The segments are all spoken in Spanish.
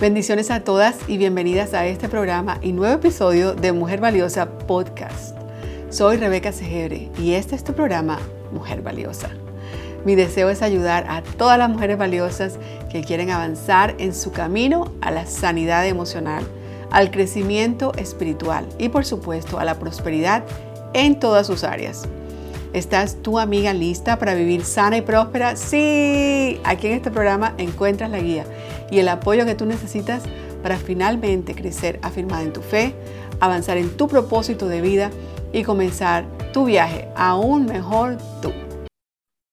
Bendiciones a todas y bienvenidas a este programa y nuevo episodio de Mujer Valiosa Podcast. Soy Rebeca Segebre y este es tu programa Mujer Valiosa. Mi deseo es ayudar a todas las mujeres valiosas que quieren avanzar en su camino a la sanidad emocional, al crecimiento espiritual y por supuesto a la prosperidad en todas sus áreas. ¿Estás tu amiga lista para vivir sana y próspera? Sí, aquí en este programa encuentras la guía y el apoyo que tú necesitas para finalmente crecer afirmada en tu fe, avanzar en tu propósito de vida y comenzar tu viaje aún mejor tú.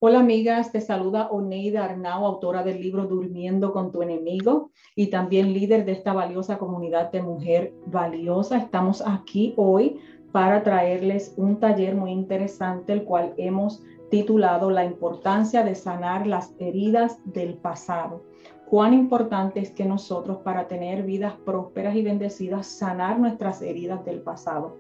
Hola amigas, te saluda Oneida Arnau, autora del libro Durmiendo con tu enemigo y también líder de esta valiosa comunidad de mujer valiosa. Estamos aquí hoy para traerles un taller muy interesante, el cual hemos titulado La importancia de sanar las heridas del pasado. Cuán importante es que nosotros para tener vidas prósperas y bendecidas, sanar nuestras heridas del pasado.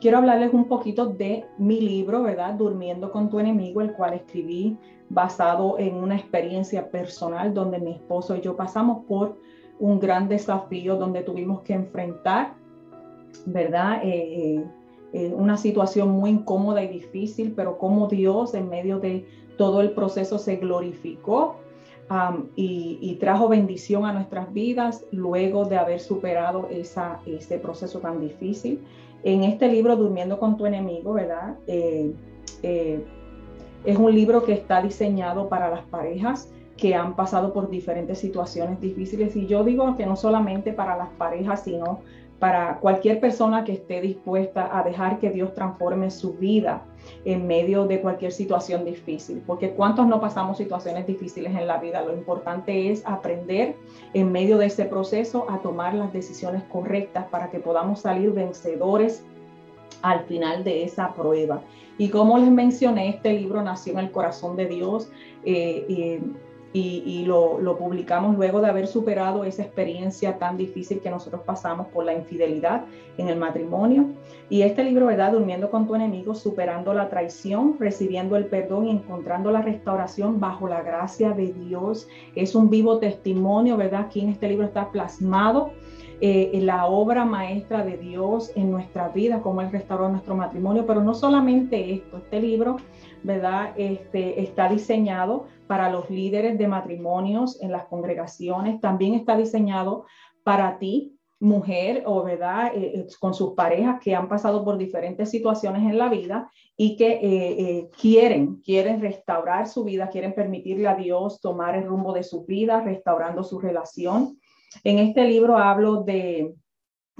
quiero hablarles un poquito de mi libro, ¿verdad? Durmiendo con tu enemigo, el cual escribí basado en una experiencia personal donde mi esposo y yo pasamos por un gran desafío donde tuvimos que enfrentar ¿verdad? Eh, eh, eh, una situación muy incómoda y difícil, pero como Dios en medio de todo el proceso se glorificó y, trajo bendición a nuestras vidas luego de haber superado ese proceso tan difícil. En este libro, Durmiendo con tu enemigo, ¿verdad? es un libro que está diseñado para las parejas que han pasado por diferentes situaciones difíciles. Y yo digo que no solamente para las parejas, sino para cualquier persona que esté dispuesta a dejar que Dios transforme su vida en medio de cualquier situación difícil, porque cuántos no pasamos situaciones difíciles en la vida, lo importante es aprender en medio de ese proceso a tomar las decisiones correctas para que podamos salir vencedores al final de esa prueba. Y como les mencioné, este libro nació en el corazón de Dios. Eh, eh, y, lo, publicamos luego de haber superado esa experiencia tan difícil que nosotros pasamos por la infidelidad en el matrimonio. Y este libro, ¿verdad? Durmiendo con tu enemigo, superando la traición, recibiendo el perdón y encontrando la restauración bajo la gracia de Dios. Es un vivo testimonio, ¿verdad? Aquí en este libro está plasmado eh, la obra maestra de Dios en nuestra vida, cómo Él restauró nuestro matrimonio. Pero no solamente esto, este libro, ¿verdad? Este, está diseñado para los líderes de matrimonios en las congregaciones, también está diseñado para ti, mujer o verdad, eh, eh, con sus parejas que han pasado por diferentes situaciones en la vida y que eh, quieren, quieren restaurar su vida, quieren permitirle a Dios tomar el rumbo de su vida, restaurando su relación. En este libro hablo de,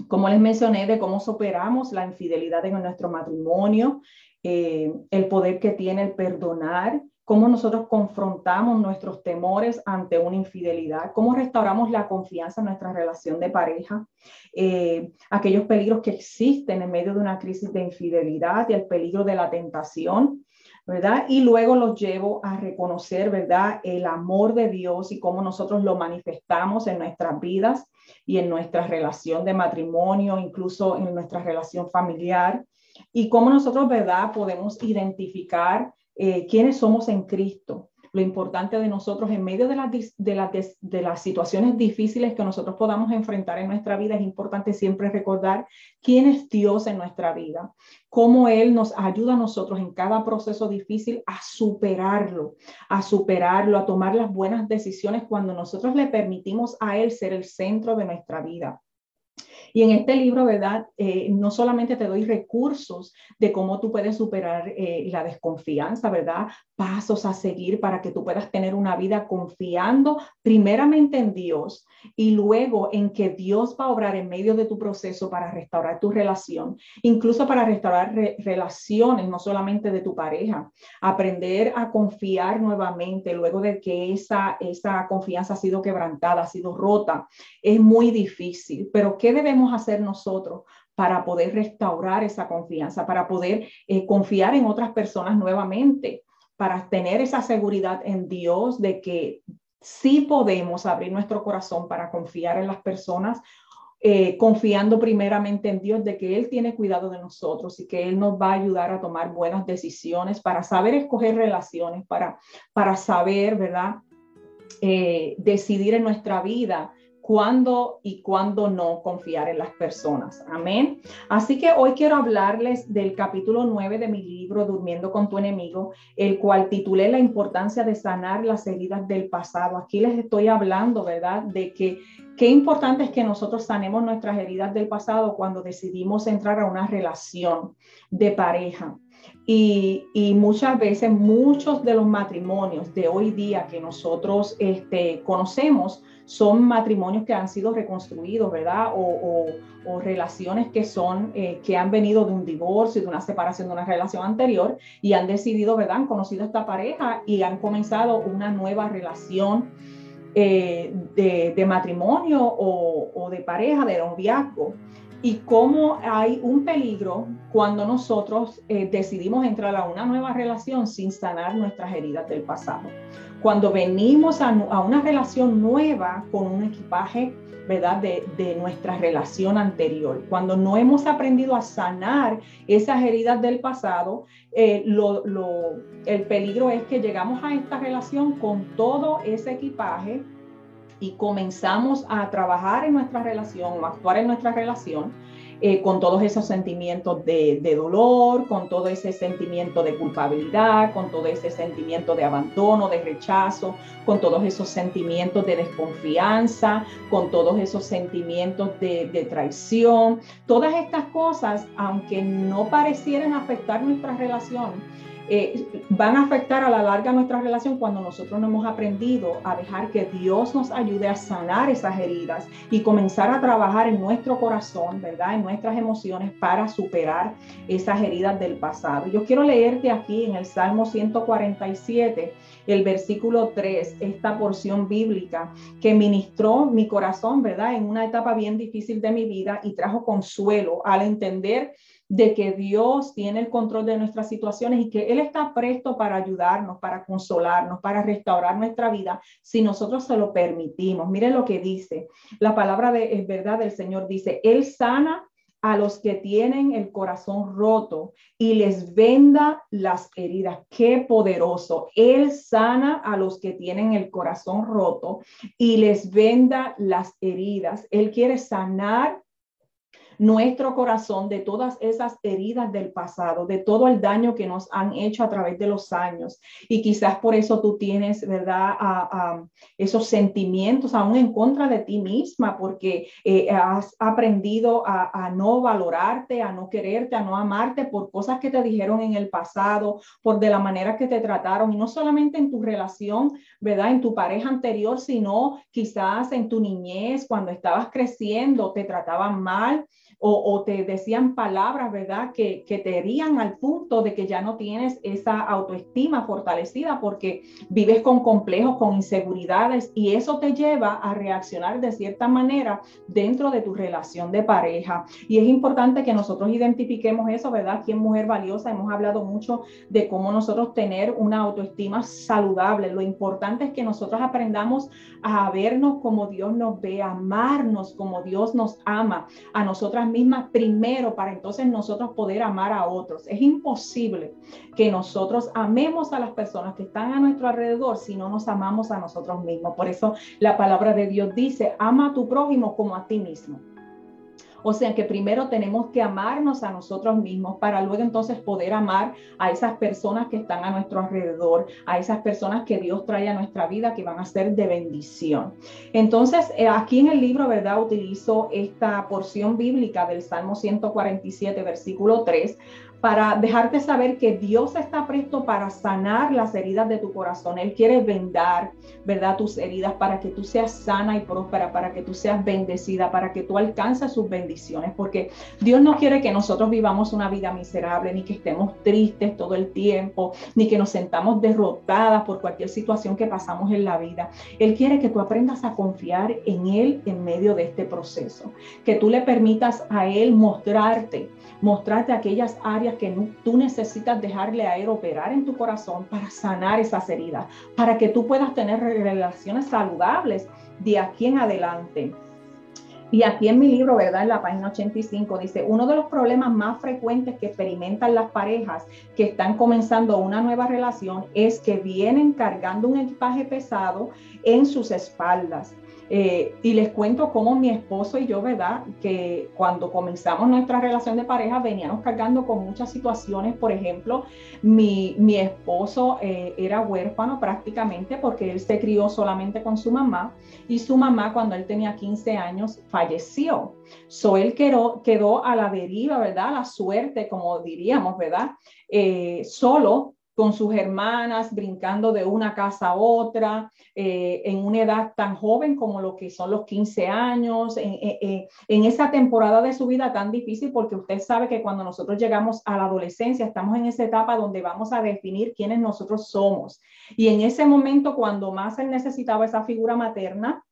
como les mencioné, de cómo superamos la infidelidad en nuestro matrimonio, el poder que tiene el perdonar, cómo nosotros confrontamos nuestros temores ante una infidelidad, cómo restauramos la confianza en nuestra relación de pareja, eh, aquellos peligros que existen en medio de una crisis de infidelidad y el peligro de la tentación, ¿verdad? Y luego los llevo a reconocer, ¿verdad? El amor de Dios y cómo nosotros lo manifestamos en nuestras vidas y en nuestra relación de matrimonio, incluso en nuestra relación familiar, y cómo nosotros, ¿verdad? Podemos identificar eh, quiénes somos en Cristo, lo importante de nosotros en medio de, de, de, las situaciones difíciles que nosotros podamos enfrentar en nuestra vida, es importante siempre recordar quién es Dios en nuestra vida, cómo Él nos ayuda a nosotros en cada proceso difícil a superarlo, a superarlo, a tomar las buenas decisiones cuando nosotros le permitimos a Él ser el centro de nuestra vida. Y en este libro, ¿verdad? Eh, no solamente te doy recursos de cómo tú puedes superar eh, la desconfianza, ¿verdad? Pasos a seguir para que tú puedas tener una vida confiando primeramente en Dios y luego en que Dios va a obrar en medio de tu proceso para restaurar tu relación, incluso para restaurar relaciones, no solamente de tu pareja, aprender a confiar nuevamente luego de que esa, esa confianza ha sido quebrantada, ha sido rota. Es muy difícil, pero ¿qué debemos hacer nosotros para poder restaurar esa confianza, para poder eh, confiar en otras personas nuevamente, para tener esa seguridad en Dios de que sí podemos abrir nuestro corazón para confiar en las personas, eh, confiando primeramente en Dios de que Él tiene cuidado de nosotros y que Él nos va a ayudar a tomar buenas decisiones, para saber escoger relaciones, para, para saber, ¿verdad? Eh, decidir en nuestra vida cuándo y cuándo no confiar en las personas. Amén. Así que hoy quiero hablarles del capítulo 9 de mi libro Durmiendo con tu enemigo, el cual titulé La importancia de sanar las heridas del pasado. Aquí les estoy hablando, ¿verdad? De que qué importante es que nosotros sanemos nuestras heridas del pasado cuando decidimos entrar a una relación de pareja. Y, muchas veces muchos de los matrimonios de hoy día que nosotros este, conocemos son matrimonios que han sido reconstruidos, ¿verdad? O, relaciones que son, eh, que han venido de un divorcio, de una separación de una relación anterior y han decidido, ¿verdad? Han conocido a esta pareja y han comenzado una nueva relación eh, de, matrimonio o, o de pareja, de noviazgo y cómo hay un peligro cuando nosotros eh, decidimos entrar a una nueva relación sin sanar nuestras heridas del pasado. Cuando venimos a, una relación nueva con un equipaje, ¿verdad? De, nuestra relación anterior. Cuando no hemos aprendido a sanar esas heridas del pasado, eh, el peligro es que llegamos a esta relación con todo ese equipaje y comenzamos a trabajar en nuestra relación o actuar en nuestra relación eh, con todos esos sentimientos de, dolor, con todo ese sentimiento de culpabilidad, con todo ese sentimiento de abandono, de rechazo, con todos esos sentimientos de desconfianza, con todos esos sentimientos de, de traición. Todas estas cosas, aunque no parecieran afectar nuestra relación, eh, van a afectar a la larga nuestra relación cuando nosotros no hemos aprendido a dejar que Dios nos ayude a sanar esas heridas y comenzar a trabajar en nuestro corazón, ¿verdad? En nuestras emociones para superar esas heridas del pasado. Yo quiero leerte aquí en el Salmo 147, el versículo 3, esta porción bíblica que ministró mi corazón, ¿verdad? En una etapa bien difícil de mi vida y trajo consuelo al entender de que Dios tiene el control de nuestras situaciones y que Él está presto para ayudarnos, para consolarnos, para restaurar nuestra vida, si nosotros se lo permitimos. Miren lo que dice. La palabra de es verdad del Señor dice, Él sana a los que tienen el corazón roto y les venda las heridas. Qué poderoso. Él sana a los que tienen el corazón roto y les venda las heridas. Él quiere sanar nuestro corazón de todas esas heridas del pasado, de todo el daño que nos han hecho a través de los años. Y quizás por eso tú tienes, ¿verdad?, esos sentimientos aún en contra de ti misma, porque eh, has aprendido a, a no valorarte, a no quererte, a no amarte por cosas que te dijeron en el pasado, por de la manera que te trataron, y no solamente en tu relación, ¿verdad?, en tu pareja anterior, sino quizás en tu niñez, cuando estabas creciendo, te trataban mal o, te decían palabras, ¿verdad? Que, que, te herían al punto de que ya no tienes esa autoestima fortalecida porque vives con complejos, con inseguridades y eso te lleva a reaccionar de cierta manera dentro de tu relación de pareja. Y es importante que nosotros identifiquemos eso, ¿verdad? Aquí en Mujer Valiosa hemos hablado mucho de cómo nosotros tener una autoestima saludable. Lo importante es que nosotros aprendamos a vernos como Dios nos ve, a amarnos como Dios nos ama, a nosotras mismas primero para entonces nosotros poder amar a otros. Es imposible que nosotros amemos a las personas que están a nuestro alrededor si no nos amamos a nosotros mismos. Por eso la palabra de Dios dice, ama a tu prójimo como a ti mismo. O sea que primero tenemos que amarnos a nosotros mismos para luego entonces poder amar a esas personas que están a nuestro alrededor, a esas personas que Dios trae a nuestra vida que van a ser de bendición. Entonces, eh, aquí en el libro, ¿verdad? Utilizo esta porción bíblica del Salmo 147, versículo 3 para dejarte saber que Dios está presto para sanar las heridas de tu corazón. Él quiere vendar, ¿verdad? Tus heridas para que tú seas sana y próspera, para que tú seas bendecida, para que tú alcances sus bendiciones, porque Dios no quiere que nosotros vivamos una vida miserable, ni que estemos tristes todo el tiempo, ni que nos sentamos derrotadas por cualquier situación que pasamos en la vida. Él quiere que tú aprendas a confiar en Él en medio de este proceso, que tú le permitas a Él mostrarte mostrarte aquellas áreas que tú necesitas dejarle a Él operar en tu corazón para sanar esas heridas, para que tú puedas tener relaciones saludables de aquí en adelante. Y aquí en mi libro, ¿verdad? En la página 85 dice, uno de los problemas más frecuentes que experimentan las parejas que están comenzando una nueva relación es que vienen cargando un equipaje pesado en sus espaldas Eh, y les cuento cómo mi esposo y yo, ¿verdad? Que cuando comenzamos nuestra relación de pareja veníamos cargando con muchas situaciones. Por ejemplo, mi, mi esposo eh, era huérfano prácticamente porque él se crió solamente con su mamá y su mamá cuando él tenía 15 años falleció. So él quedó, quedó a la deriva, ¿verdad? La suerte, como diríamos, ¿verdad? Eh, solo con sus hermanas, brincando de una casa a otra, eh, en una edad tan joven como lo que son los 15 años, en, en, esa temporada de su vida tan difícil, porque usted sabe que cuando nosotros llegamos a la adolescencia, estamos en esa etapa donde vamos a definir quiénes nosotros somos. Y en ese momento, cuando más él necesitaba esa figura materna,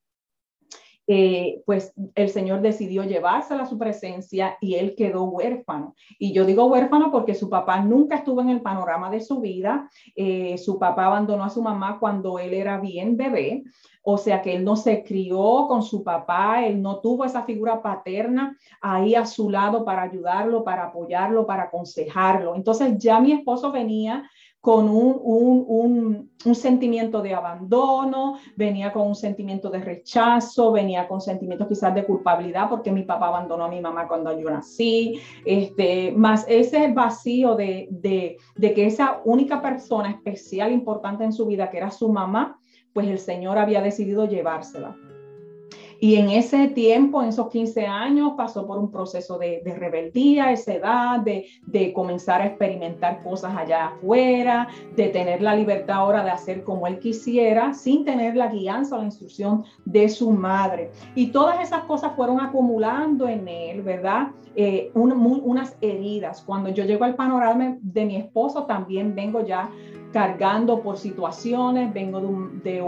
eh, pues el Señor decidió llevársela a su presencia y él quedó huérfano. Y yo digo huérfano porque su papá nunca estuvo en el panorama de su vida. Eh, su papá abandonó a su mamá cuando él era bien bebé. O sea que él no se crió con su papá, él no tuvo esa figura paterna ahí a su lado para ayudarlo, para apoyarlo, para aconsejarlo. Entonces ya mi esposo venía con un, sentimiento de abandono, venía con un sentimiento de rechazo, venía con sentimientos quizás de culpabilidad porque mi papá abandonó a mi mamá cuando yo nací, este, más ese vacío de, de que esa única persona especial, importante en su vida, que era su mamá, pues el Señor había decidido llevársela. Y en ese tiempo, en esos 15 años, pasó por un proceso de, rebeldía, esa edad, de, de, comenzar a experimentar cosas allá afuera, de tener la libertad ahora de hacer como él quisiera, sin tener la guianza o la instrucción de su madre. Y todas esas cosas fueron acumulando en él, ¿verdad? Eh, unas heridas. Cuando yo llego al panorama de mi esposo, también vengo ya cargando por situaciones, vengo de,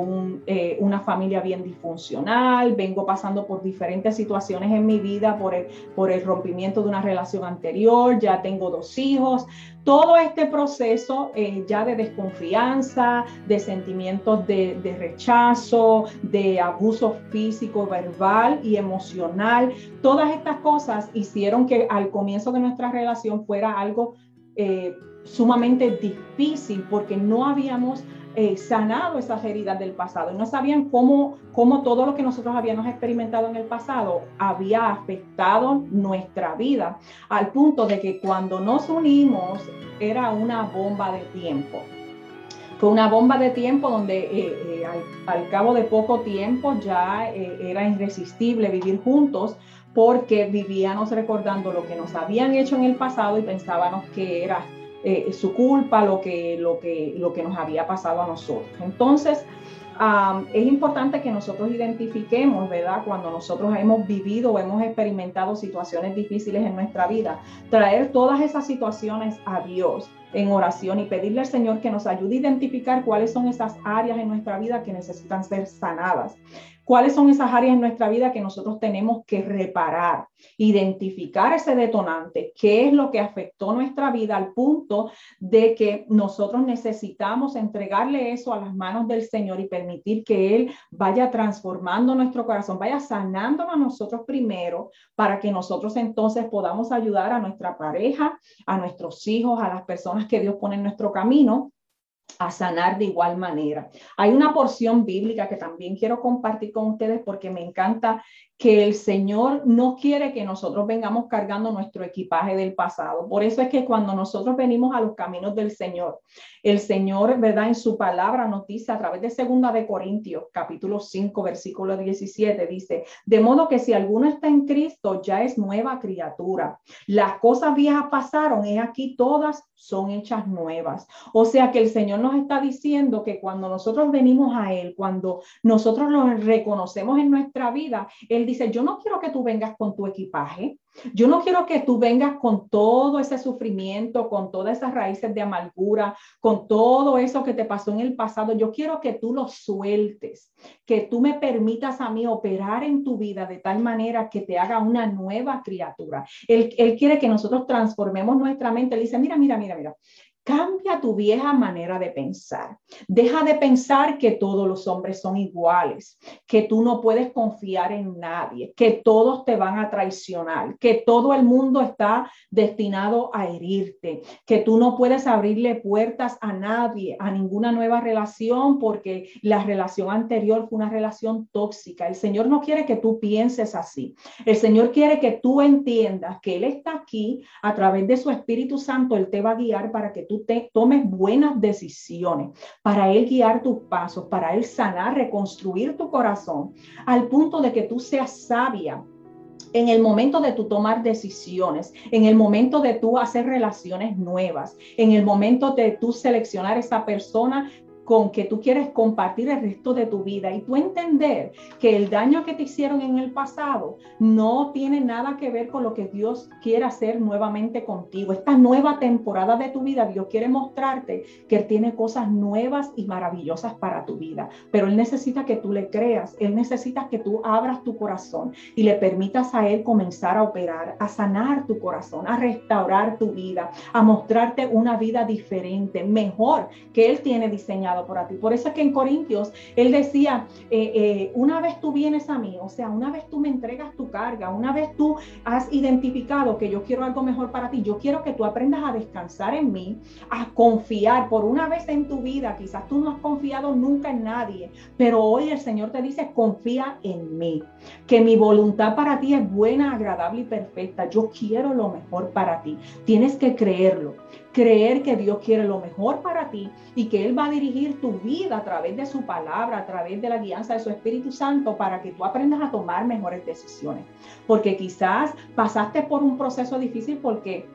eh, una familia bien disfuncional, vengo pasando por diferentes situaciones en mi vida, por el, rompimiento de una relación anterior, ya tengo dos hijos, todo este proceso eh, ya de desconfianza, de sentimientos de, de, rechazo, de abuso físico, verbal y emocional, todas estas cosas hicieron que al comienzo de nuestra relación fuera algo eh, sumamente difícil porque no habíamos eh, sanado esas heridas del pasado no sabían cómo, cómo todo lo que nosotros habíamos experimentado en el pasado había afectado nuestra vida, al punto de que cuando nos unimos era una bomba de tiempo. Fue una bomba de tiempo donde eh, eh, al, cabo de poco tiempo ya era irresistible vivir juntos porque vivíamos recordando lo que nos habían hecho en el pasado y pensábamos que era eh, su culpa, lo que, lo, que, lo que nos había pasado a nosotros. Entonces, es importante que nosotros identifiquemos, ¿verdad? Cuando nosotros hemos vivido o hemos experimentado situaciones difíciles en nuestra vida, traer todas esas situaciones a Dios en oración y pedirle al Señor que nos ayude a identificar cuáles son esas áreas en nuestra vida que necesitan ser sanadas. ¿Cuáles son esas áreas en nuestra vida que nosotros tenemos que reparar? Identificar ese detonante, qué es lo que afectó nuestra vida al punto de que nosotros necesitamos entregarle eso a las manos del Señor y permitir que Él vaya transformando nuestro corazón, vaya sanándonos a nosotros primero para que nosotros entonces podamos ayudar a nuestra pareja, a nuestros hijos, a las personas que Dios pone en nuestro camino a sanar de igual manera. Hay una porción bíblica que también quiero compartir con ustedes porque me encanta que el Señor no quiere que nosotros vengamos cargando nuestro equipaje del pasado. Por eso es que cuando nosotros venimos a los caminos del Señor, el Señor, ¿verdad? En su palabra nos dice a través de Segunda de Corintios, capítulo 5, versículo 17, dice, de modo que si alguno está en Cristo, ya es nueva criatura. Las cosas viejas pasaron y aquí todas son hechas nuevas. O sea que el Señor nos está diciendo que cuando nosotros venimos a Él, cuando nosotros lo reconocemos en nuestra vida, Él dice, yo no quiero que tú vengas con tu equipaje, yo no quiero que tú vengas con todo ese sufrimiento, con todas esas raíces de amargura, con todo eso que te pasó en el pasado. Yo quiero que tú lo sueltes, que tú me permitas a mí operar en tu vida de tal manera que te haga una nueva criatura. Él, él quiere que nosotros transformemos nuestra mente. Él dice, mira, mira, mira, mira. Cambia tu vieja manera de pensar. Deja de pensar que todos los hombres son iguales, que tú no puedes confiar en nadie, que todos te van a traicionar, que todo el mundo está destinado a herirte, que tú no puedes abrirle puertas a nadie, a ninguna nueva relación, porque la relación anterior fue una relación tóxica. El Señor no quiere que tú pienses así. El Señor quiere que tú entiendas que Él está aquí a través de su Espíritu Santo. Él te va a guiar para que tú tomes buenas decisiones, para Él guiar tus pasos, para Él sanar, reconstruir tu corazón, al punto de que tú seas sabia en el momento de tú tomar decisiones, en el momento de tú hacer relaciones nuevas, en el momento de tú seleccionar esa persona con que tú quieres compartir el resto de tu vida y tú entender que el daño que te hicieron en el pasado no tiene nada que ver con lo que Dios quiere hacer nuevamente contigo. Esta nueva temporada de tu vida, Dios quiere mostrarte que Él tiene cosas nuevas y maravillosas para tu vida, pero Él necesita que tú le creas, Él necesita que tú abras tu corazón y le permitas a Él comenzar a operar, a sanar tu corazón, a restaurar tu vida, a mostrarte una vida diferente, mejor que Él tiene diseñado por ti. Por eso es que en Corintios él decía, eh, eh, una vez tú vienes a mí, o sea, una vez tú me entregas tu carga, una vez tú has identificado que yo quiero algo mejor para ti, yo quiero que tú aprendas a descansar en mí, a confiar por una vez en tu vida. Quizás tú no has confiado nunca en nadie, pero hoy el Señor te dice, confía en mí, que mi voluntad para ti es buena, agradable y perfecta. Yo quiero lo mejor para ti. Tienes que creerlo creer que Dios quiere lo mejor para ti y que Él va a dirigir tu vida a través de su palabra, a través de la guianza de su Espíritu Santo para que tú aprendas a tomar mejores decisiones. Porque quizás pasaste por un proceso difícil porque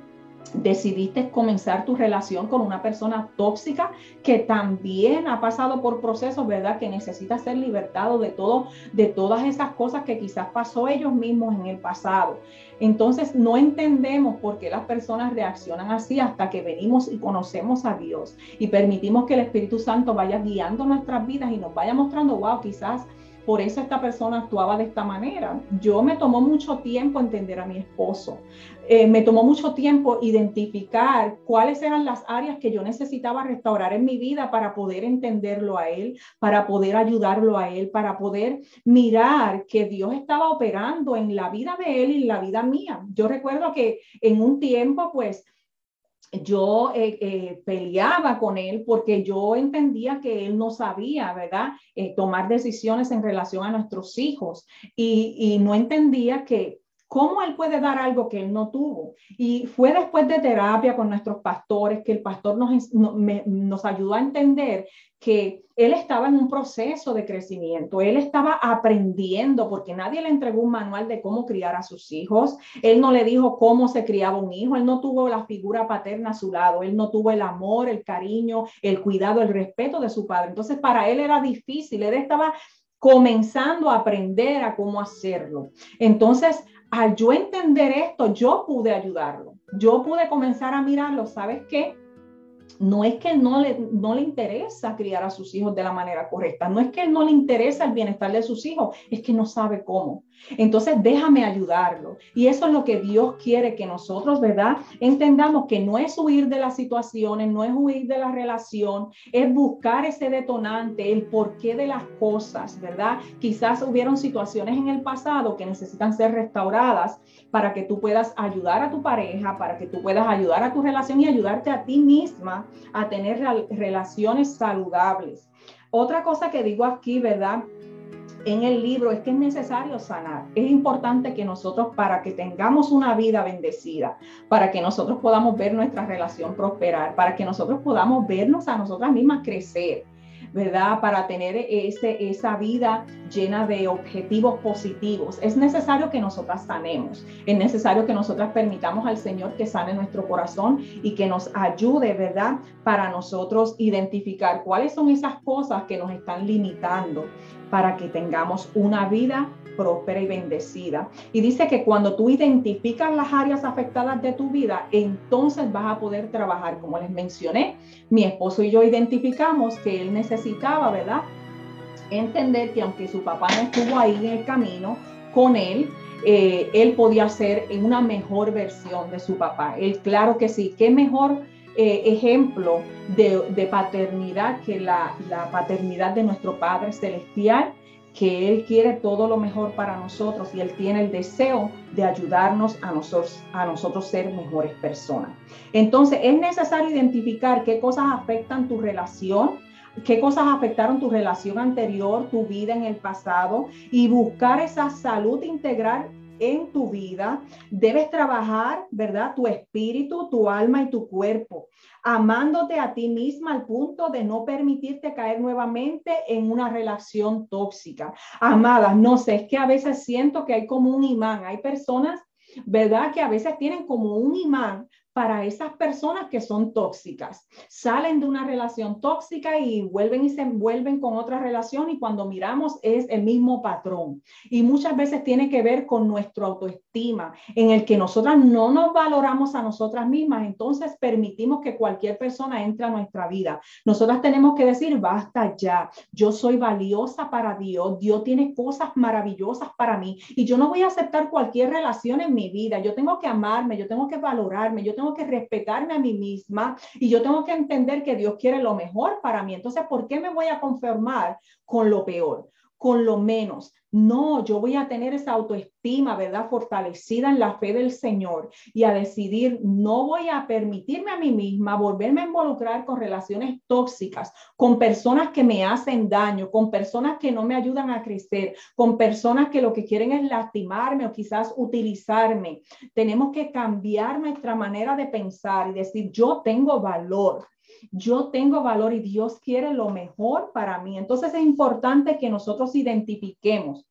decidiste comenzar tu relación con una persona tóxica que también ha pasado por procesos, ¿verdad? Que necesita ser libertado de todo, de todas esas cosas que quizás pasó ellos mismos en el pasado. Entonces no entendemos por qué las personas reaccionan así hasta que venimos y conocemos a Dios y permitimos que el Espíritu Santo vaya guiando nuestras vidas y nos vaya mostrando, wow, quizás por eso esta persona actuaba de esta manera. Yo me tomó mucho tiempo entender a mi esposo. Eh, me tomó mucho tiempo identificar cuáles eran las áreas que yo necesitaba restaurar en mi vida para poder entenderlo a él, para poder ayudarlo a él, para poder mirar que Dios estaba operando en la vida de él y en la vida mía. Yo recuerdo que en un tiempo, pues, yo eh, eh, peleaba con él porque yo entendía que él no sabía, ¿verdad?, eh, tomar decisiones en relación a nuestros hijos y, y, no entendía que ¿Cómo él puede dar algo que él no tuvo? Y fue después de terapia con nuestros pastores que el pastor nos, nos ayudó a entender que él estaba en un proceso de crecimiento, él estaba aprendiendo porque nadie le entregó un manual de cómo criar a sus hijos, él no le dijo cómo se criaba un hijo, él no tuvo la figura paterna a su lado, él no tuvo el amor, el cariño, el cuidado, el respeto de su padre. Entonces para él era difícil, él estaba comenzando a aprender a cómo hacerlo. Entonces, al yo entender esto, yo pude ayudarlo. Yo pude comenzar a mirarlo. ¿Sabes qué? no es que no le, no le interesa criar a sus hijos de la manera correcta, no es que no le interesa el bienestar de sus hijos, es que no sabe cómo. Entonces déjame ayudarlo. Y eso es lo que Dios quiere que nosotros, ¿verdad? Entendamos que no es huir de las situaciones, no es huir de la relación, es buscar ese detonante, el porqué de las cosas, ¿verdad? Quizás hubieron situaciones en el pasado que necesitan ser restauradas para que tú puedas ayudar a tu pareja, para que tú puedas ayudar a tu relación y ayudarte a ti misma a tener relaciones saludables. Otra cosa que digo aquí, ¿verdad? En el libro es que es necesario sanar. Es importante que nosotros, para que tengamos una vida bendecida, para que nosotros podamos ver nuestra relación prosperar, para que nosotros podamos vernos a nosotras mismas crecer, ¿verdad? Para tener ese, esa vida llena de objetivos positivos. Es necesario que nosotras sanemos, es necesario que nosotras permitamos al Señor que sane nuestro corazón y que nos ayude, ¿verdad? Para nosotros identificar cuáles son esas cosas que nos están limitando para que tengamos una vida próspera y bendecida. Y dice que cuando tú identificas las áreas afectadas de tu vida, entonces vas a poder trabajar. Como les mencioné, mi esposo y yo identificamos que él necesitaba, ¿verdad? Entender que aunque su papá no estuvo ahí en el camino con él, eh, él podía ser una mejor versión de su papá. Él, claro que sí, qué mejor eh, ejemplo de, paternidad que la, la paternidad de nuestro Padre Celestial que Él quiere todo lo mejor para nosotros y Él tiene el deseo de ayudarnos a nosotros, a nosotros ser mejores personas. Entonces, es necesario identificar qué cosas afectan tu relación, qué cosas afectaron tu relación anterior, tu vida en el pasado y buscar esa salud integral en tu vida. Debes trabajar, ¿verdad? Tu espíritu, tu alma y tu cuerpo amándote a ti misma al punto de no permitirte caer nuevamente en una relación tóxica. Amada, no sé, es que a veces siento que hay como un imán, hay personas, ¿verdad? Que a veces tienen como un imán para esas personas que son tóxicas. Salen de una relación tóxica y vuelven y se envuelven con otra relación y cuando miramos es el mismo patrón. Y muchas veces tiene que ver con nuestra autoestima, en el que nosotras no nos valoramos a nosotras mismas, entonces permitimos que cualquier persona entre a nuestra vida. Nosotras tenemos que decir, basta ya, yo soy valiosa para Dios, Dios tiene cosas maravillosas para mí y yo no voy a aceptar cualquier relación en mi vida, yo tengo que amarme, yo tengo que valorarme, yo tengo tengo que respetarme a mí misma y yo tengo que entender que Dios quiere lo mejor para mí. Entonces, ¿por qué me voy a conformar con lo peor? con lo menos. No, yo voy a tener esa autoestima, ¿verdad? Fortalecida en la fe del Señor y a decidir, no voy a permitirme a mí misma volverme a involucrar con relaciones tóxicas, con personas que me hacen daño, con personas que no me ayudan a crecer, con personas que lo que quieren es lastimarme o quizás utilizarme. Tenemos que cambiar nuestra manera de pensar y decir, yo tengo valor yo tengo valor y Dios quiere lo mejor para mí. Entonces es importante que nosotros identifiquemos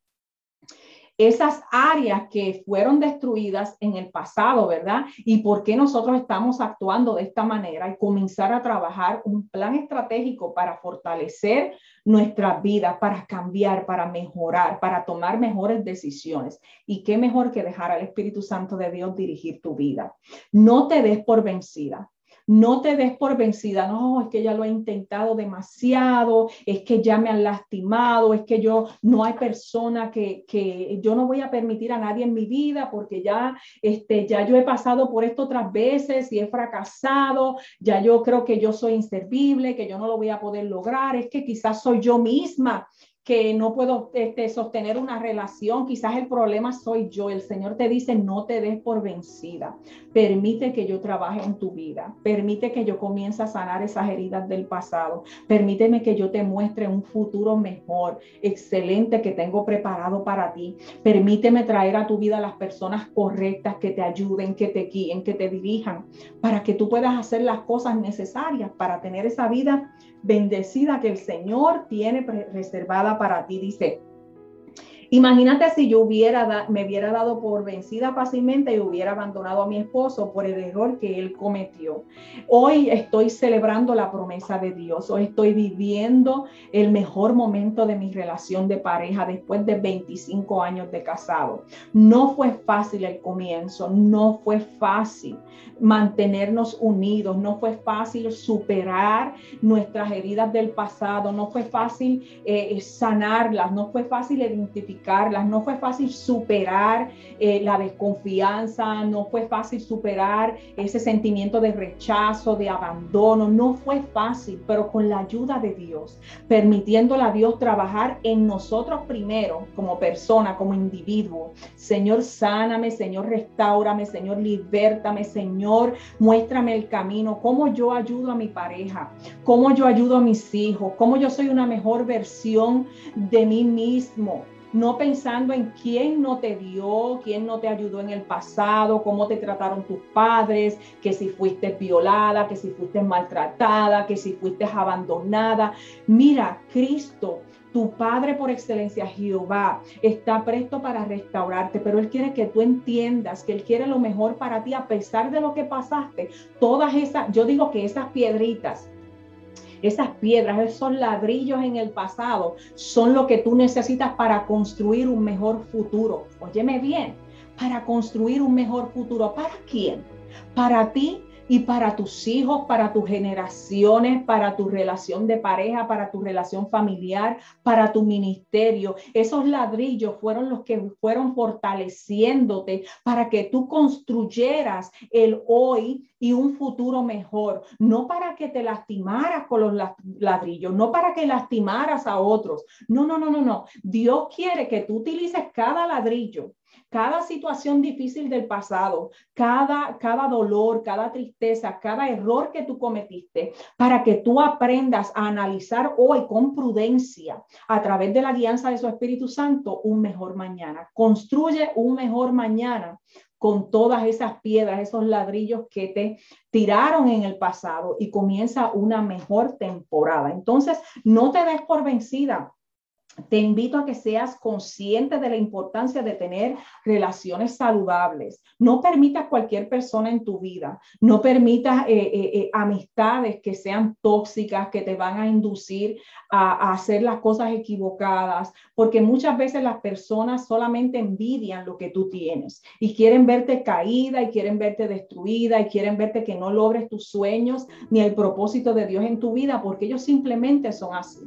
esas áreas que fueron destruidas en el pasado, ¿verdad? Y por qué nosotros estamos actuando de esta manera y comenzar a trabajar un plan estratégico para fortalecer nuestra vida, para cambiar, para mejorar, para tomar mejores decisiones. Y qué mejor que dejar al Espíritu Santo de Dios dirigir tu vida. No te des por vencida. No te des por vencida, no, es que ya lo he intentado demasiado, es que ya me han lastimado, es que yo no hay persona que, que yo no voy a permitir a nadie en mi vida porque ya, este, ya yo he pasado por esto otras veces y he fracasado, ya yo creo que yo soy inservible, que yo no lo voy a poder lograr, es que quizás soy yo misma que no puedo este, sostener una relación, quizás el problema soy yo. El Señor te dice, no te des por vencida. Permite que yo trabaje en tu vida. Permite que yo comience a sanar esas heridas del pasado. Permíteme que yo te muestre un futuro mejor, excelente que tengo preparado para ti. Permíteme traer a tu vida las personas correctas que te ayuden, que te guíen, que te dirijan, para que tú puedas hacer las cosas necesarias para tener esa vida bendecida que el Señor tiene reservada para ti. Dice, Imagínate si yo hubiera me hubiera dado por vencida fácilmente y hubiera abandonado a mi esposo por el error que él cometió. Hoy estoy celebrando la promesa de Dios. Hoy estoy viviendo el mejor momento de mi relación de pareja después de 25 años de casado. No fue fácil el comienzo, no fue fácil mantenernos unidos, no fue fácil superar nuestras heridas del pasado, no fue fácil eh, sanarlas, no fue fácil identificar no fue fácil superar eh, la desconfianza, no fue fácil superar ese sentimiento de rechazo, de abandono, no fue fácil, pero con la ayuda de Dios, permitiéndole a Dios trabajar en nosotros primero como persona, como individuo. Señor, sáname, Señor, restaurame, Señor, libértame, Señor, muéstrame el camino, cómo yo ayudo a mi pareja, cómo yo ayudo a mis hijos, cómo yo soy una mejor versión de mí mismo no pensando en quién no te dio, quién no te ayudó en el pasado, cómo te trataron tus padres, que si fuiste violada, que si fuiste maltratada, que si fuiste abandonada. Mira, Cristo tu Padre por excelencia, Jehová, está presto para restaurarte, pero Él quiere que tú entiendas que Él quiere lo mejor para ti a pesar de lo que pasaste. Todas esas, yo digo que esas piedritas esas piedras, esos ladrillos en el pasado son lo que tú necesitas para construir un mejor futuro. Óyeme bien, para construir un mejor futuro. ¿Para quién? Para ti y para tus hijos, para tus generaciones, para tu relación de pareja, para tu relación familiar, para tu ministerio. Esos ladrillos fueron los que fueron fortaleciéndote para que tú construyeras el hoy y un futuro mejor, no para que te lastimaras con los ladrillos, no para que lastimaras a otros. No, no, no, no, no. Dios quiere que tú utilices cada ladrillo cada situación difícil del pasado, cada, cada dolor, cada tristeza, cada error que tú cometiste, para que tú aprendas a analizar hoy con prudencia, a través de la guianza de su Espíritu Santo, un mejor mañana. Construye un mejor mañana con todas esas piedras, esos ladrillos que te tiraron en el pasado y comienza una mejor temporada. Entonces, no te des por vencida te invito a que seas consciente de la importancia de tener relaciones saludables. No permitas cualquier persona en tu vida, no permitas eh, eh, eh, amistades que sean tóxicas, que te van a inducir a, a, hacer las cosas equivocadas, porque muchas veces las personas solamente envidian lo que tú tienes y quieren verte caída y quieren verte destruida y quieren verte que no logres tus sueños ni el propósito de Dios en tu vida, porque ellos simplemente son así.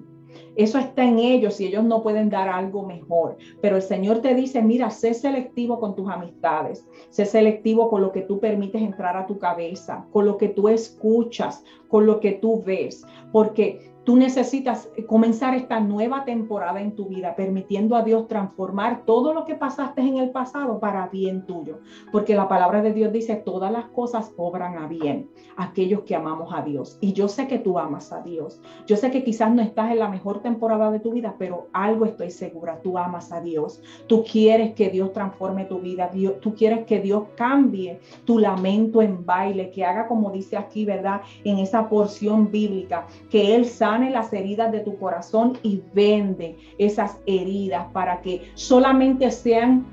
Eso está en ellos y ellos no pueden dar algo mejor. Pero el Señor te dice, mira, sé selectivo con tus amistades, sé selectivo con lo que tú permites entrar a tu cabeza, con lo que tú escuchas, con lo que tú ves, porque Tú necesitas comenzar esta nueva temporada en tu vida, permitiendo a Dios transformar todo lo que pasaste en el pasado para bien tuyo. Porque la palabra de Dios dice, todas las cosas obran a bien, aquellos que amamos a Dios. Y yo sé que tú amas a Dios. Yo sé que quizás no estás en la mejor temporada de tu vida, pero algo estoy segura, tú amas a Dios. Tú quieres que Dios transforme tu vida. tú quieres que Dios cambie tu lamento en baile, que haga como dice aquí, ¿verdad? En esa porción bíblica, que Él sabe las heridas de tu corazón y vende esas heridas para que solamente sean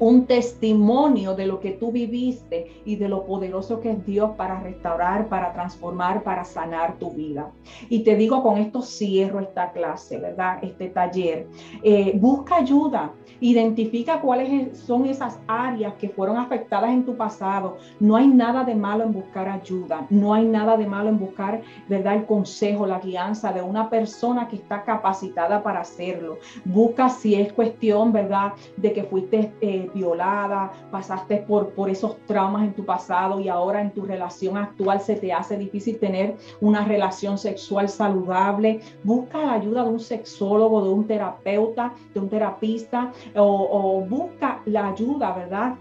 un testimonio de lo que tú viviste y de lo poderoso que es Dios para restaurar, para transformar, para sanar tu vida. Y te digo, con esto cierro esta clase, ¿verdad? Este taller. Eh, busca ayuda, identifica cuáles son esas áreas que fueron afectadas en tu pasado. No hay nada de malo en buscar ayuda, no hay nada de malo en buscar, ¿verdad? El consejo, la guianza de una persona que está capacitada para hacerlo. Busca si es cuestión, ¿verdad? De que fuiste... Eh, violada, pasaste por, por esos traumas en tu pasado y ahora en tu relación actual se te hace difícil tener una relación sexual saludable, busca la ayuda de un sexólogo, de un terapeuta, de un terapista o, busca la ayuda, ¿verdad?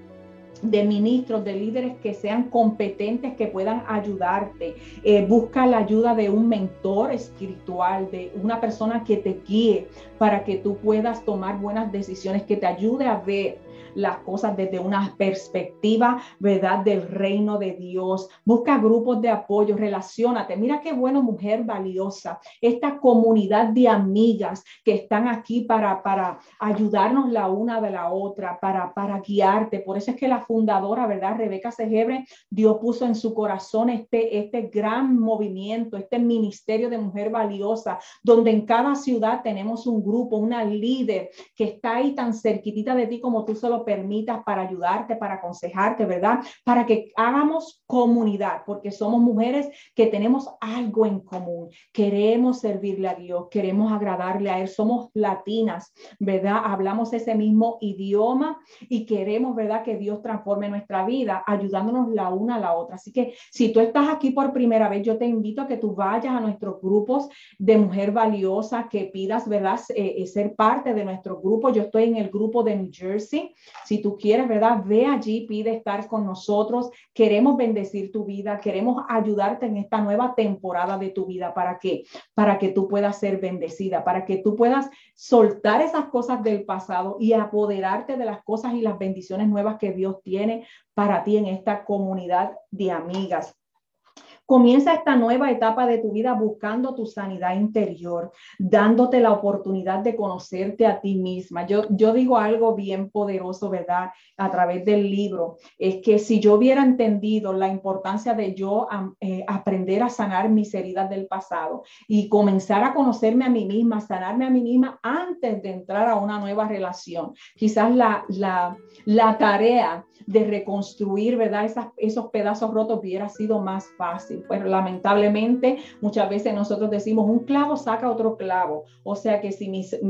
de ministros, de líderes que sean competentes, que puedan ayudarte. Eh, busca la ayuda de un mentor espiritual, de una persona que te guíe para que tú puedas tomar buenas decisiones, que te ayude a ver las cosas desde una perspectiva, ¿verdad? Del reino de Dios. Busca grupos de apoyo, relacionate. Mira qué bueno, mujer valiosa. Esta comunidad de amigas que están aquí para, para ayudarnos la una de la otra, para, para guiarte. Por eso es que la fundadora, ¿verdad? Rebeca Segebre, Dios puso en su corazón este, este gran movimiento, este ministerio de mujer valiosa, donde en cada ciudad tenemos un grupo, una líder que está ahí tan cerquitita de ti como tú solo permitas para ayudarte, para aconsejarte, ¿verdad? Para que hagamos comunidad, porque somos mujeres que tenemos algo en común. Queremos servirle a Dios, queremos agradarle a Él, somos latinas, ¿verdad? Hablamos ese mismo idioma y queremos, ¿verdad? Que Dios transforme nuestra vida, ayudándonos la una a la otra. Así que si tú estás aquí por primera vez, yo te invito a que tú vayas a nuestros grupos de mujer valiosa, que pidas, ¿verdad? Eh, eh, ser parte de nuestro grupo. Yo estoy en el grupo de New Jersey. Si tú quieres, ¿verdad? Ve allí, pide estar con nosotros. Queremos bendecir tu vida, queremos ayudarte en esta nueva temporada de tu vida. ¿Para qué? Para que tú puedas ser bendecida, para que tú puedas soltar esas cosas del pasado y apoderarte de las cosas y las bendiciones nuevas que Dios tiene para ti en esta comunidad de amigas. Comienza esta nueva etapa de tu vida buscando tu sanidad interior, dándote la oportunidad de conocerte a ti misma. Yo, digo algo bien poderoso, ¿verdad? A través del libro, es que si yo hubiera entendido la importancia de yo eh, aprender a sanar mis heridas del pasado y comenzar a conocerme a mí misma, sanarme a mí misma antes de entrar a una nueva relación, quizás la, tarea de reconstruir, ¿verdad? Esos pedazos rotos hubiera sido más fácil lamentablemente muchas veces nosotros decimos un clavo saca otro clavo. O sea que si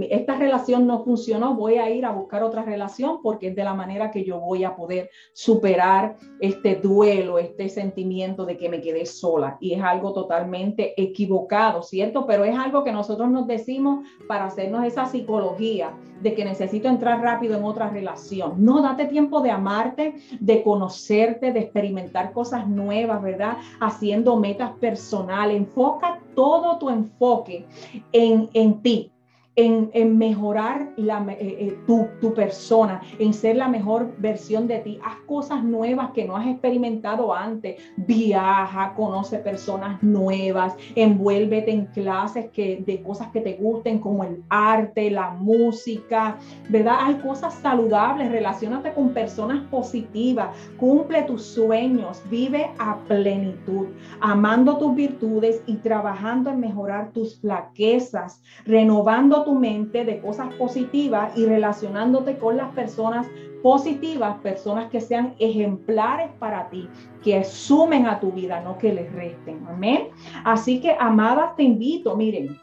esta relación no funcionó, voy a ir a buscar otra relación porque es de la manera que yo voy a poder superar este duelo, este sentimiento de que me quedé sola. Y es algo totalmente equivocado, ¿cierto? Pero es algo que nosotros nos decimos para hacernos esa psicología de que necesito entrar rápido en otra relación. No, date tiempo de amarte, de conocerte, de experimentar cosas nuevas, ¿verdad? Haciendo metas personales. Enfoca todo tu enfoque en, en ti en, mejorar la, eh, eh, tu, persona, en ser la mejor versión de ti. Haz cosas nuevas que no has experimentado antes. Viaja, conoce personas nuevas, envuélvete en clases que, de cosas que te gusten como el arte, la música, ¿verdad? Hay cosas saludables, relacionate con personas positivas, cumple tus sueños, vive a plenitud, amando tus virtudes y trabajando en mejorar tus flaquezas, renovando tu mente de cosas positivas y relacionándote con las personas positivas, personas que sean ejemplares para ti, que sumen a tu vida, no que les resten. Amén. Así que, amadas, te invito, miren,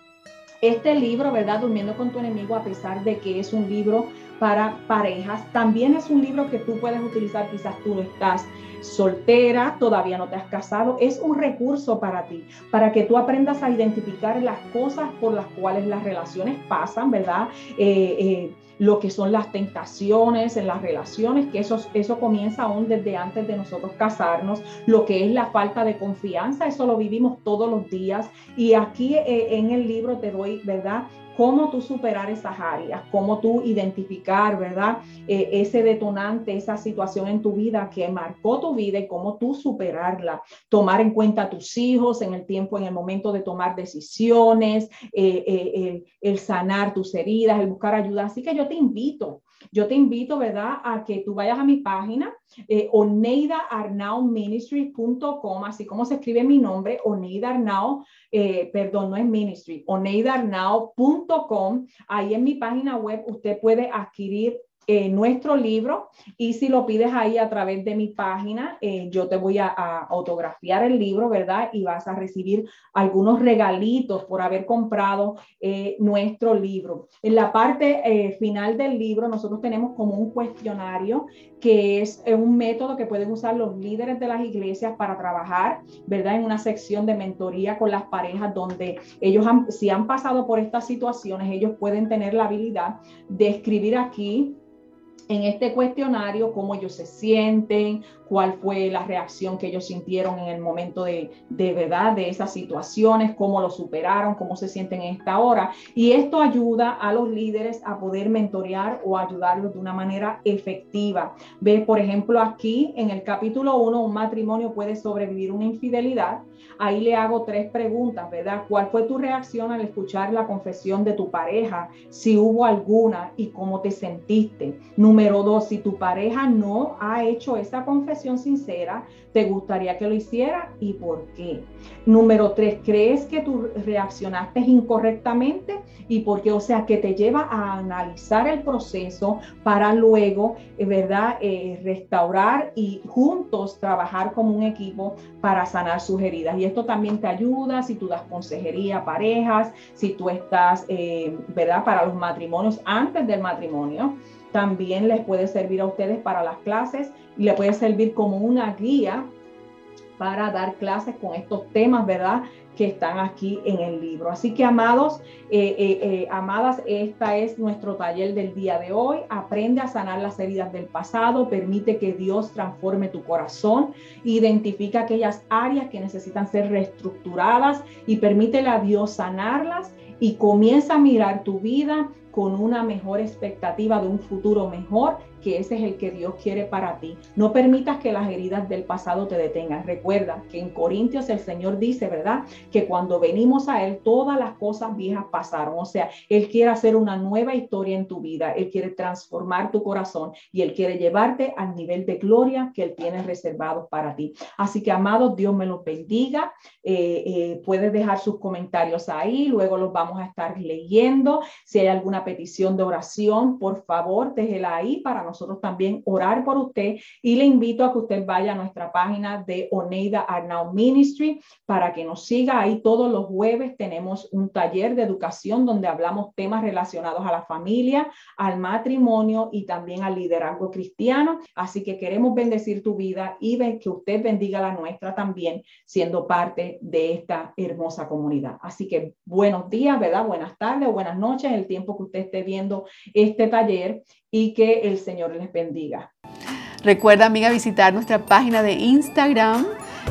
este libro, ¿verdad? Durmiendo con tu enemigo, a pesar de que es un libro para parejas, también es un libro que tú puedes utilizar, quizás tú no estás soltera, todavía no te has casado, es un recurso para ti, para que tú aprendas a identificar las cosas por las cuales las relaciones pasan, ¿verdad? Eh, eh, lo que son las tentaciones en las relaciones, que eso, eso comienza aún desde antes de nosotros casarnos, lo que es la falta de confianza, eso lo vivimos todos los días. Y aquí eh, en el libro te doy, ¿verdad? Cómo tú superar esas áreas, cómo tú identificar, ¿verdad? Eh, ese detonante, esa situación en tu vida que marcó tu vida y cómo tú superarla. Tomar en cuenta a tus hijos en el tiempo, en el momento de tomar decisiones, eh, eh, el sanar tus heridas, el buscar ayuda. Así que yo te invito yo te invito, ¿verdad?, a que tú vayas a mi página, eh, oneidaarnauministry.com, así como se escribe mi nombre, Oneida Arnau, eh, perdón, no es ministry, oneidaarnau.com. Ahí en mi página web usted puede adquirir eh, nuestro libro y si lo pides ahí a través de mi página, eh, yo te voy a, autografiar el libro, ¿verdad? Y vas a recibir algunos regalitos por haber comprado eh, nuestro libro. En la parte final del libro, nosotros tenemos como un cuestionario que es un método que pueden usar los líderes de las iglesias para trabajar, ¿verdad? En una sección de mentoría con las parejas donde ellos, si han pasado por estas situaciones, ellos pueden tener la habilidad de escribir aquí en este cuestionario cómo ellos se sienten, cuál fue la reacción que ellos sintieron en el momento de, de verdad de esas situaciones, cómo lo superaron, cómo se sienten en esta hora. Y esto ayuda a los líderes a poder mentorear o ayudarlos de una manera efectiva. Ve, por ejemplo, aquí en el capítulo 1, un matrimonio puede sobrevivir una infidelidad. Ahí le hago tres preguntas, ¿verdad? ¿Cuál fue tu reacción al escuchar la confesión de tu pareja? Si hubo alguna y cómo te sentiste. Número dos, si tu pareja no ha hecho esa confesión, sincera, ¿te gustaría que lo hiciera y por qué? Número tres, ¿crees que tú reaccionaste incorrectamente y por qué? O sea, que te lleva a analizar el proceso para luego, eh, ¿verdad?, eh, restaurar y juntos trabajar como un equipo para sanar sus heridas. Y esto también te ayuda si tú das consejería a parejas, si tú estás, eh, ¿verdad?, para los matrimonios antes del matrimonio también les puede servir a ustedes para las clases y le puede servir como una guía para dar clases con estos temas, ¿verdad? Que están aquí en el libro. Así que, amados, eh, eh, eh, amadas, esta es nuestro taller del día de hoy. Aprende a sanar las heridas del pasado, permite que Dios transforme tu corazón, identifica aquellas áreas que necesitan ser reestructuradas y permítele a Dios sanarlas y comienza a mirar tu vida con una mejor expectativa de un futuro mejor que ese es el que Dios quiere para ti. No permitas que las heridas del pasado te detengan. Recuerda que en Corintios el Señor dice, ¿verdad? Que cuando venimos a Él, todas las cosas viejas pasaron. O sea, Él quiere hacer una nueva historia en tu vida. Él quiere transformar tu corazón y Él quiere llevarte al nivel de gloria que Él tiene reservado para ti. Así que, amados, Dios me los bendiga. Eh, eh, puedes dejar sus comentarios ahí, luego los vamos a estar leyendo. Si hay alguna petición de oración, por favor, déjela ahí para nosotros también orar por usted. Y le invito a que usted vaya a nuestra página de Oneida Arnau Ministry para que nos siga. Ahí todos los jueves tenemos un taller de educación donde hablamos temas relacionados a la familia, al matrimonio y también al liderazgo cristiano. Así que queremos bendecir tu vida y que usted bendiga la nuestra también, siendo parte de esta hermosa comunidad. Así que buenos días, ¿verdad? Buenas tardes buenas noches, el tiempo que usted esté viendo este taller y que el Señor les bendiga. Recuerda, amiga, visitar nuestra página de Instagram.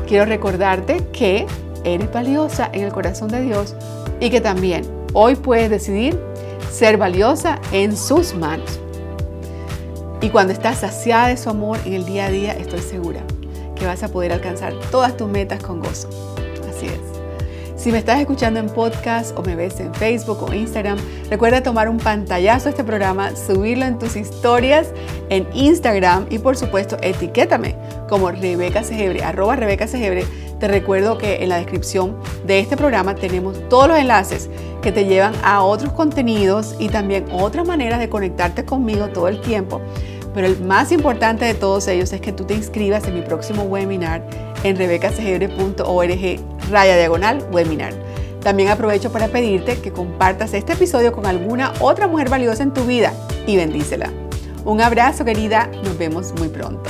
Quiero recordarte que eres valiosa en el corazón de Dios y que también hoy puedes decidir ser valiosa en sus manos. Y cuando estás saciada de su amor en el día a día, estoy segura que vas a poder alcanzar todas tus metas con gozo. Si me estás escuchando en podcast o me ves en Facebook o Instagram, recuerda tomar un pantallazo de este programa, subirlo en tus historias en Instagram y por supuesto etiquétame como Rebeca Segebre, arroba Rebeca Segebre. Te recuerdo que en la descripción de este programa tenemos todos los enlaces que te llevan a otros contenidos y también otras maneras de conectarte conmigo todo el tiempo. Pero el más importante de todos ellos es que tú te inscribas en mi próximo webinar en rebecasegebre.org raya diagonal webinar. También aprovecho para pedirte que compartas este episodio con alguna otra mujer valiosa en tu vida y bendícela. Un abrazo querida, nos vemos muy pronto.